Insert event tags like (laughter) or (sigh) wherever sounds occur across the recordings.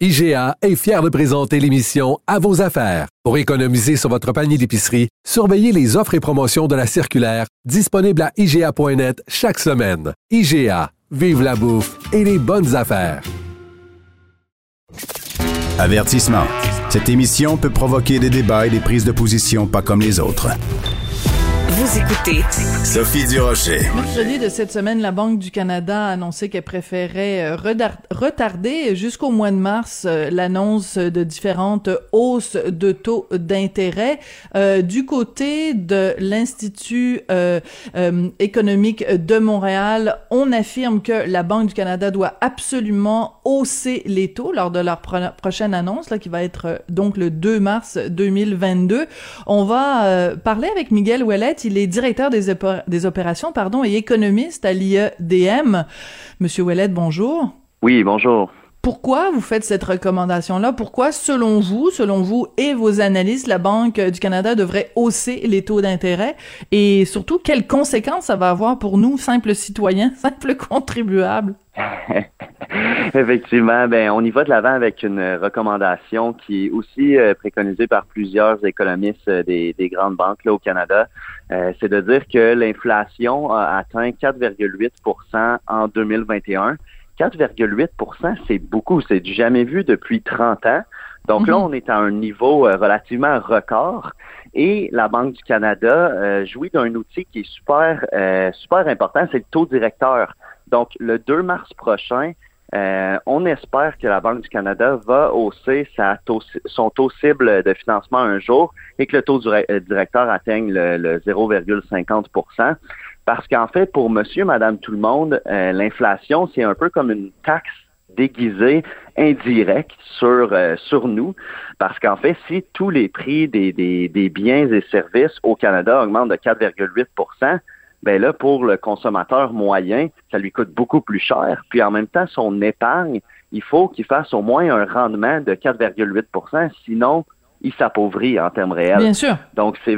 IGA est fier de présenter l'émission À vos affaires. Pour économiser sur votre panier d'épicerie, surveillez les offres et promotions de la circulaire disponible à IGA.net chaque semaine. IGA, vive la bouffe et les bonnes affaires. Avertissement. Cette émission peut provoquer des débats et des prises de position pas comme les autres. Vous écoutez Sophie Durocher. Mercredi de cette semaine, la Banque du Canada a annoncé qu'elle préférait euh, retarder jusqu'au mois de mars euh, l'annonce de différentes hausses de taux d'intérêt. Euh, du côté de l'Institut économique de Montréal, on affirme que la Banque du Canada doit absolument hausser les taux lors de leur prochaine annonce, là, qui va être donc le 2 mars 2022. On va parler avec Miguel Ouellet il est directeur des, des opérations pardon, et économiste à l'IEDM. Monsieur Ouellet, bonjour. Oui, bonjour. Pourquoi vous faites cette recommandation-là? Pourquoi, selon vous, selon vous et vos analystes, la Banque du Canada devrait hausser les taux d'intérêt? Et surtout, quelles conséquences ça va avoir pour nous, simples citoyens, (laughs) simples contribuables? (laughs) Effectivement, ben on y va de l'avant avec une recommandation qui est aussi euh, préconisée par plusieurs économistes euh, des, grandes banques là, au Canada. Euh, c'est de dire que l'inflation a atteint 4,8% en 2021. 4,8% c'est beaucoup, c'est du jamais vu depuis 30 ans. Donc là, mhm. on est à un niveau relativement record et la Banque du Canada jouit d'un outil qui est super super important, c'est le taux directeur. Donc, le 2 mars prochain, euh, on espère que la Banque du Canada va hausser sa son taux cible de financement un jour et que le taux euh, directeur atteigne le, 0,50 parce qu'en fait, pour monsieur, madame, tout le monde, euh, l'inflation, c'est un peu comme une taxe déguisée indirecte sur sur nous parce qu'en fait si tous les prix des, des biens et services au Canada augmentent de 4,8% ben là, pour le consommateur moyen, ça lui coûte beaucoup plus cher. Puis en même temps, son épargne, il faut qu'il fasse au moins un rendement de 4,8% sinon il s'appauvrit en termes réels. Bien sûr. Donc, c'est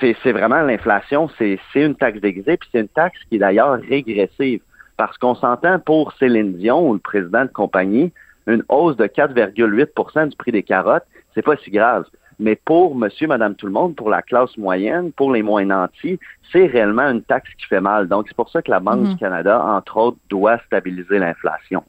c'est vraiment l'inflation, c'est une taxe déguisée, puis c'est une taxe qui est d'ailleurs régressive. Parce qu'on s'entend pour Céline Dion, ou le président de compagnie, une hausse de 4,8% du prix des carottes, c'est pas si grave. Mais pour monsieur, madame, tout le monde, pour la classe moyenne, pour les moins nantis, c'est réellement une taxe qui fait mal. Donc, c'est pour ça que la Banque du mhm. Canada, entre autres, doit stabiliser l'inflation.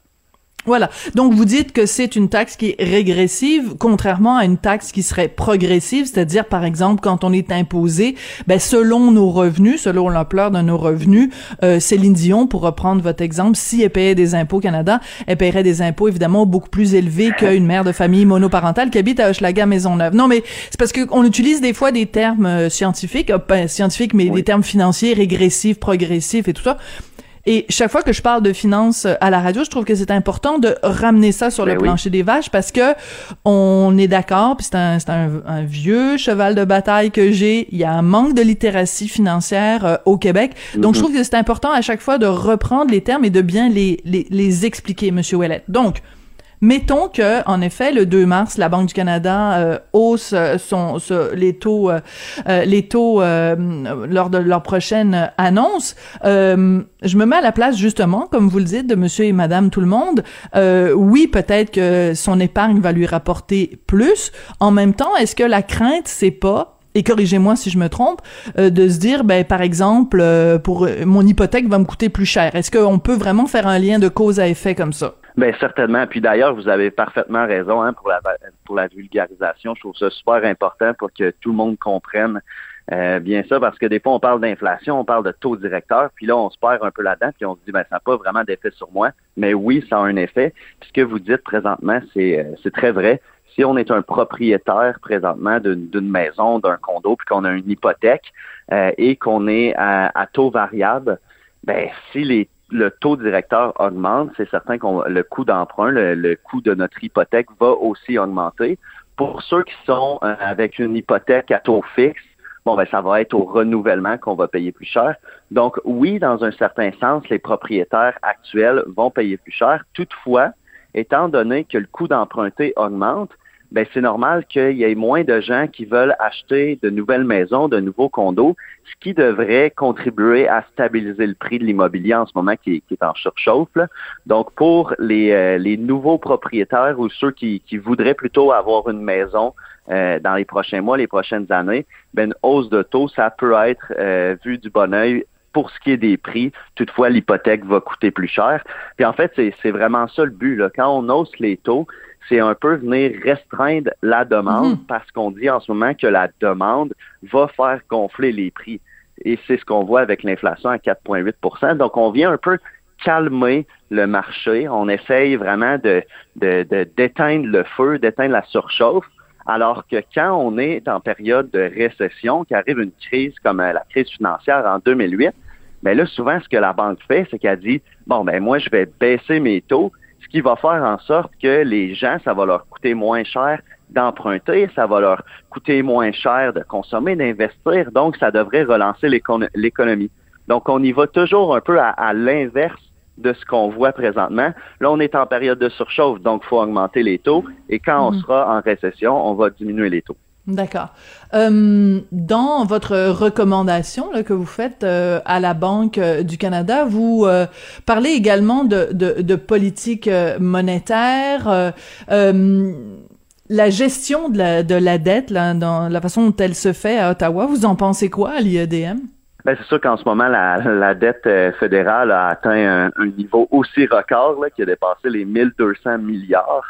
Voilà. Donc vous dites que c'est une taxe qui est régressive, contrairement à une taxe qui serait progressive, c'est-à-dire par exemple quand on est imposé, ben selon nos revenus, selon l'ampleur de nos revenus, euh, Céline Dion, pour reprendre votre exemple, si elle payait des impôts au Canada, elle paierait des impôts évidemment beaucoup plus élevés qu'une mère de famille monoparentale qui habite à Hochelaga Maisonneuve. Non, mais c'est parce qu'on utilise des fois des termes euh, scientifiques, euh, scientifiques, mais des termes financiers, régressifs, progressifs et tout ça. Et chaque fois que je parle de finances euh, à la radio, je trouve que c'est important de ramener ça sur le ben plancher des vaches parce que on est d'accord, puis c'est un, un, un, vieux cheval de bataille que j'ai. Il y a un manque de littératie financière euh, au Québec. Donc, je mhm. trouve que c'est important à chaque fois de reprendre les termes et de bien les, les, les expliquer, Monsieur Ouellet. Donc, Mettons que, en effet, le 2 mars, la Banque du Canada euh, hausse euh, son, les taux, euh, les taux lors de leur prochaine annonce. je me mets à la place justement, comme vous le dites, de Monsieur et Madame tout le monde. oui, peut-être que son épargne va lui rapporter plus. En même temps, est-ce que la crainte, c'est pas et corrigez-moi si je me trompe, de se dire, ben par exemple, pour mon hypothèque va me coûter plus cher. Est-ce qu'on peut vraiment faire un lien de cause à effet comme ça? Bien, certainement. Puis d'ailleurs, vous avez parfaitement raison hein, pour, la, pour la vulgarisation. Je trouve ça super important pour que tout le monde comprenne euh, bien ça, parce que des fois, on parle d'inflation, on parle de taux directeur, puis là, on se perd un peu là-dedans, puis on se dit, ben, ça n'a pas vraiment d'effet sur moi. Mais oui, ça a un effet. Puis ce que vous dites présentement, c'est, euh, très vrai. Si on est un propriétaire présentement d'une maison, d'un condo, puis qu'on a une hypothèque euh, et qu'on est à, à taux variable, ben si les le taux directeur augmente, c'est certain que le coût d'emprunt, le, coût de notre hypothèque va aussi augmenter. Pour ceux qui sont euh, avec une hypothèque à taux fixe, bon, ben, ça va être au renouvellement qu'on va payer plus cher. Donc, oui, dans un certain sens, les propriétaires actuels vont payer plus cher. Toutefois, étant donné que le coût d'emprunter augmente, ben c'est normal qu'il y ait moins de gens qui veulent acheter de nouvelles maisons, de nouveaux condos, ce qui devrait contribuer à stabiliser le prix de l'immobilier en ce moment qui, est en surchauffe. Donc pour les, euh, les, nouveaux propriétaires ou ceux qui, qui voudraient plutôt avoir une maison euh, dans les prochains mois, les prochaines années, ben une hausse de taux, ça peut être euh, vu du bon oeil pour ce qui est des prix. Toutefois, l'hypothèque va coûter plus cher. Puis en fait, c'est vraiment ça le but. Là. Quand on hausse les taux, c'est un peu venir restreindre la demande mhm. parce qu'on dit en ce moment que la demande va faire gonfler les prix. Et c'est ce qu'on voit avec l'inflation à 4,8% Donc, on vient un peu calmer le marché. On essaye vraiment de, d'éteindre le feu, d'éteindre la surchauffe. Alors que quand on est en période de récession, qu'arrive une crise comme la crise financière en 2008, mais ben là, souvent, ce que la banque fait, c'est qu'elle dit, bon, ben moi, je vais baisser mes taux, qui va faire en sorte que les gens, ça va leur coûter moins cher d'emprunter, ça va leur coûter moins cher de consommer, d'investir, donc ça devrait relancer l'économie. Donc on y va toujours un peu à, l'inverse de ce qu'on voit présentement. Là, on est en période de surchauffe, donc il faut augmenter les taux, et quand on mhm. sera en récession, on va diminuer les taux. D'accord. Euh, dans votre recommandation que vous faites euh, à la Banque euh, du Canada, vous parlez également de, politique monétaire, la gestion de la, de la dette, la façon dont elle se fait à Ottawa. Vous en pensez quoi à l'IEDM? Ben, c'est sûr qu'en ce moment, la, dette fédérale a atteint un, niveau aussi record qui a dépassé les 1200 milliards.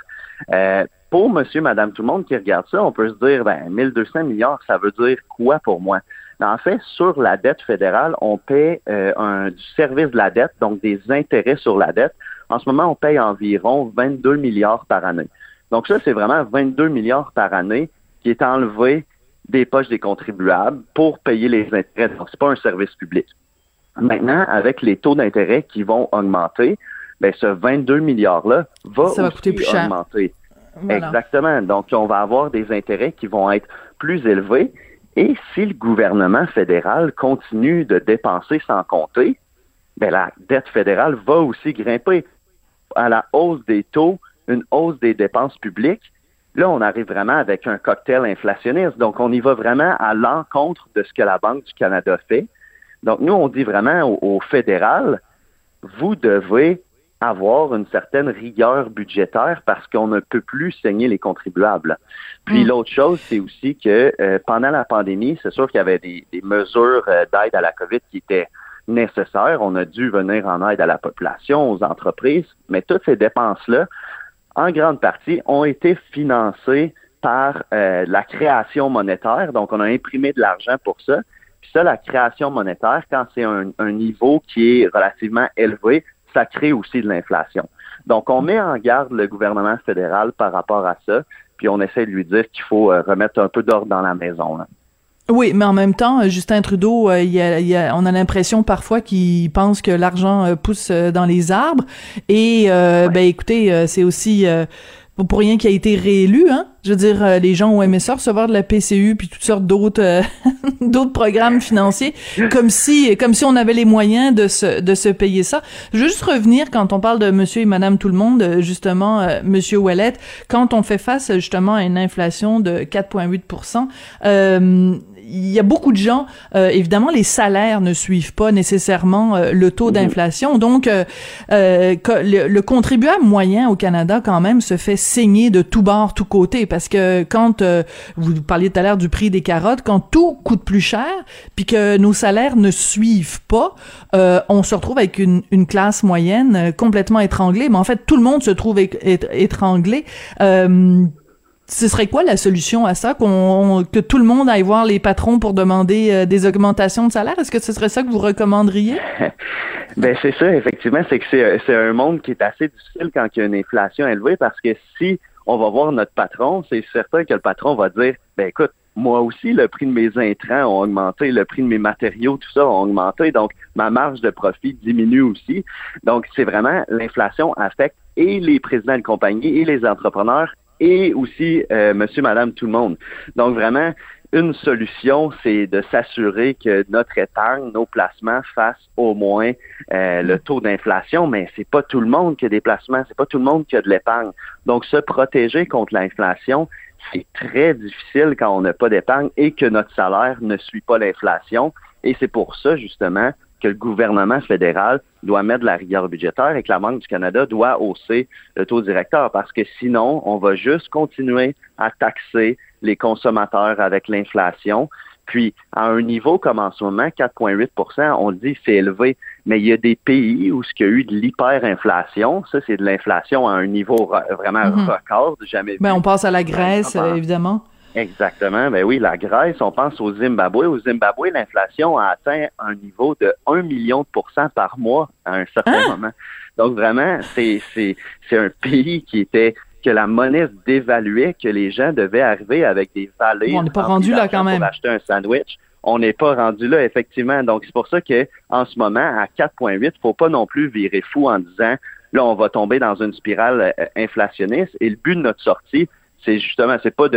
Pour monsieur, madame, tout le monde qui regarde ça, on peut se dire, ben, 1200 milliards, ça veut dire quoi pour moi? En fait, sur la dette fédérale, on paie euh, un, du service de la dette, donc des intérêts sur la dette. En ce moment, on paye environ 22 milliards par année. Donc ça, c'est vraiment 22 milliards par année qui est enlevé des poches des contribuables pour payer les intérêts. Donc, c'est pas un service public. Maintenant, avec les taux d'intérêt qui vont augmenter, ben, ce 22 milliards-là va, aussi coûter plus augmenter. Exactement. Donc, on va avoir des intérêts qui vont être plus élevés. Et si le gouvernement fédéral continue de dépenser sans compter, bien, la dette fédérale va aussi grimper. À la hausse des taux, une hausse des dépenses publiques, là, on arrive vraiment avec un cocktail inflationniste. Donc, on y va vraiment à l'encontre de ce que la Banque du Canada fait. Donc, nous, on dit vraiment au fédéral, vous devez avoir une certaine rigueur budgétaire parce qu'on ne peut plus saigner les contribuables. Puis mm. l'autre chose, c'est aussi que euh, pendant la pandémie, c'est sûr qu'il y avait des, mesures euh, d'aide à la COVID qui étaient nécessaires. On a dû venir en aide à la population, aux entreprises, mais toutes ces dépenses-là, en grande partie, ont été financées par euh, la création monétaire. Donc, on a imprimé de l'argent pour ça. Puis ça, la création monétaire, quand c'est un, un niveau qui est relativement élevé, ça crée aussi de l'inflation. Donc, on met en garde le gouvernement fédéral par rapport à ça, puis on essaie de lui dire qu'il faut euh, remettre un peu d'ordre dans la maison. Oui, mais en même temps, Justin Trudeau, euh, il y a, on a l'impression parfois qu'il pense que l'argent euh, pousse dans les arbres. Et ben écoutez, c'est aussi pour rien qu'il a été réélu, hein. Je veux dire, euh, les gens ont aimé ça recevoir de la PCU puis toutes sortes d'autres euh, (laughs) programmes financiers, comme si comme si on avait les moyens de se de se payer ça. Je veux juste revenir quand on parle de Monsieur et Madame tout le monde, euh, justement, Monsieur Ouellet, quand on fait face justement à une inflation de 4,8 euh, il y a beaucoup de gens, euh, évidemment, les salaires ne suivent pas nécessairement euh, le taux mhm. d'inflation. Donc, euh, le, contribuable moyen au Canada, quand même, se fait saigner de tout bord, tout côté. Parce que quand, vous parliez tout à l'heure du prix des carottes, quand tout coûte plus cher, puis que nos salaires ne suivent pas, on se retrouve avec une, une classe moyenne complètement étranglée. Mais en fait, tout le monde se trouve étranglé ce serait quoi la solution à ça qu'on que tout le monde aille voir les patrons pour demander euh, des augmentations de salaire? Est-ce que ce serait ça que vous recommanderiez? (laughs) Ben c'est ça effectivement, c'est que c'est un monde qui est assez difficile quand il y a une inflation élevée parce que si on va voir notre patron, c'est certain que le patron va dire ben écoute, moi aussi, le prix de mes intrants ont augmenté, le prix de mes matériaux, tout ça ont augmenté. Donc, ma marge de profit diminue aussi. Donc, c'est vraiment l'inflation affecte et les présidents de compagnie et les entrepreneurs et aussi euh, monsieur, madame, tout le monde. Donc, vraiment, une solution, c'est de s'assurer que notre épargne, nos placements fassent au moins euh, le taux d'inflation, mais c'est pas tout le monde qui a des placements, c'est pas tout le monde qui a de l'épargne. Donc, se protéger contre l'inflation, c'est très difficile quand on n'a pas d'épargne et que notre salaire ne suit pas l'inflation. Et c'est pour ça, justement, que le gouvernement fédéral doit mettre de la rigueur budgétaire et que la Banque du Canada doit hausser le taux directeur parce que sinon, on va juste continuer à taxer les consommateurs avec l'inflation. Puis, à un niveau comme en ce moment, 4,8% on dit c'est élevé, mais il y a des pays où ce qu'il y a eu de l'hyperinflation, ça c'est de l'inflation à un niveau vraiment mm-hmm. record, jamais ben, On passe à la Grèce, évidemment. Exactement. Ben oui, la Grèce, on pense au Zimbabwe. Au Zimbabwe, l'inflation a atteint un niveau de 1 million de pourcents par mois à un certain hein? moment. Donc vraiment, c'est, c'est, c'est un pays qui était que la monnaie dévaluait, que les gens devaient arriver avec des vallées. on n'est pas rendu là quand même. Pour acheter un sandwich. On n'est pas rendu là, effectivement. Donc, c'est pour ça que en ce moment, à 4,8, faut pas non plus virer fou en disant là, on va tomber dans une spirale euh, inflationniste. Et le but de notre sortie, c'est justement, c'est pas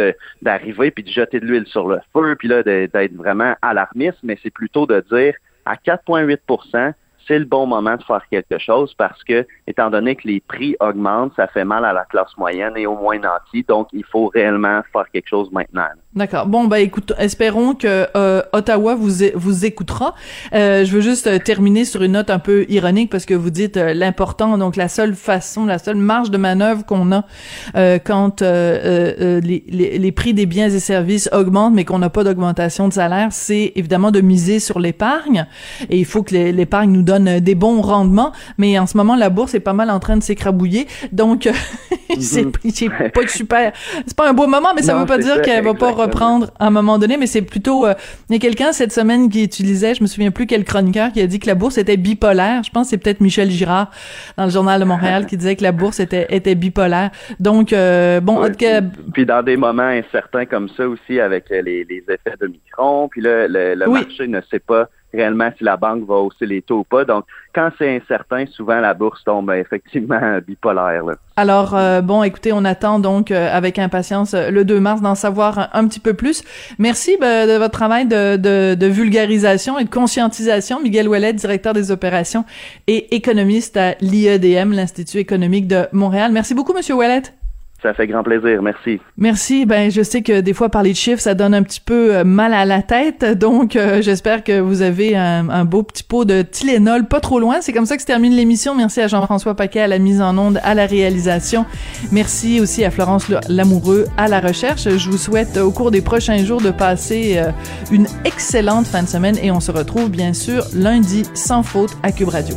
d'arriver puis de jeter de l'huile sur le feu puis là d'être vraiment alarmiste, mais c'est plutôt de dire à 4,8% c'est le bon moment de faire quelque chose parce que, étant donné que les prix augmentent, ça fait mal à la classe moyenne et au moins nantis. Donc, il faut réellement faire quelque chose maintenant. D'accord. Bon, bah écoute, espérons que euh, Ottawa vous vous écoutera. Euh, je veux juste euh, terminer sur une note un peu ironique parce que vous dites l'important, donc la seule façon, la seule marge de manœuvre qu'on a quand les, les, les, prix des biens et services augmentent, mais qu'on n'a pas d'augmentation de salaire, c'est évidemment de miser sur l'épargne. Et il faut que l'épargne nous donne des bons rendements. Mais en ce moment, la bourse est pas mal en train de s'écrabouiller, donc (laughs) (laughs) c'est mhm. pas super. C'est pas un beau moment, mais ça veut pas dire qu'elle va pas reprendre à un moment donné, mais c'est plutôt... Euh, il y a quelqu'un cette semaine qui utilisait, je me souviens plus quel chroniqueur, qui a dit que la bourse était bipolaire. Je pense que c'est peut-être Michel Girard dans le Journal de Montréal (laughs) qui disait que la bourse était, était bipolaire. Donc, euh, bon... puis, dans des moments incertains comme ça aussi, avec les, les effets de Micron, puis là, le, le marché ne sait pas réellement si la banque va hausser les taux ou pas. Donc, quand c'est incertain, souvent la bourse tombe effectivement (laughs) bipolaire. Alors, euh, bon, écoutez, on attend donc euh, avec impatience euh, le 2 mars d'en savoir un, petit peu plus. Merci ben, de votre travail de, de, de, vulgarisation et de conscientisation. Miguel Ouellet, directeur des opérations et économiste à l'IEDM, l'Institut économique de Montréal. Merci beaucoup, Monsieur Ouellet. Ça fait grand plaisir, merci. Merci. Ben, je sais que des fois parler de chiffres, ça donne un petit peu euh, mal à la tête, (laughs) donc euh, j'espère que vous avez un, beau petit pot de Tylenol, pas trop loin. C'est comme ça que se termine l'émission. Merci à Jean-François Paquet à la mise en onde, à la réalisation. Merci aussi à Florence Lamoureux à la recherche. Je vous souhaite au cours des prochains jours de passer euh, une excellente fin de semaine et on se retrouve bien sûr lundi sans faute à Cube Radio.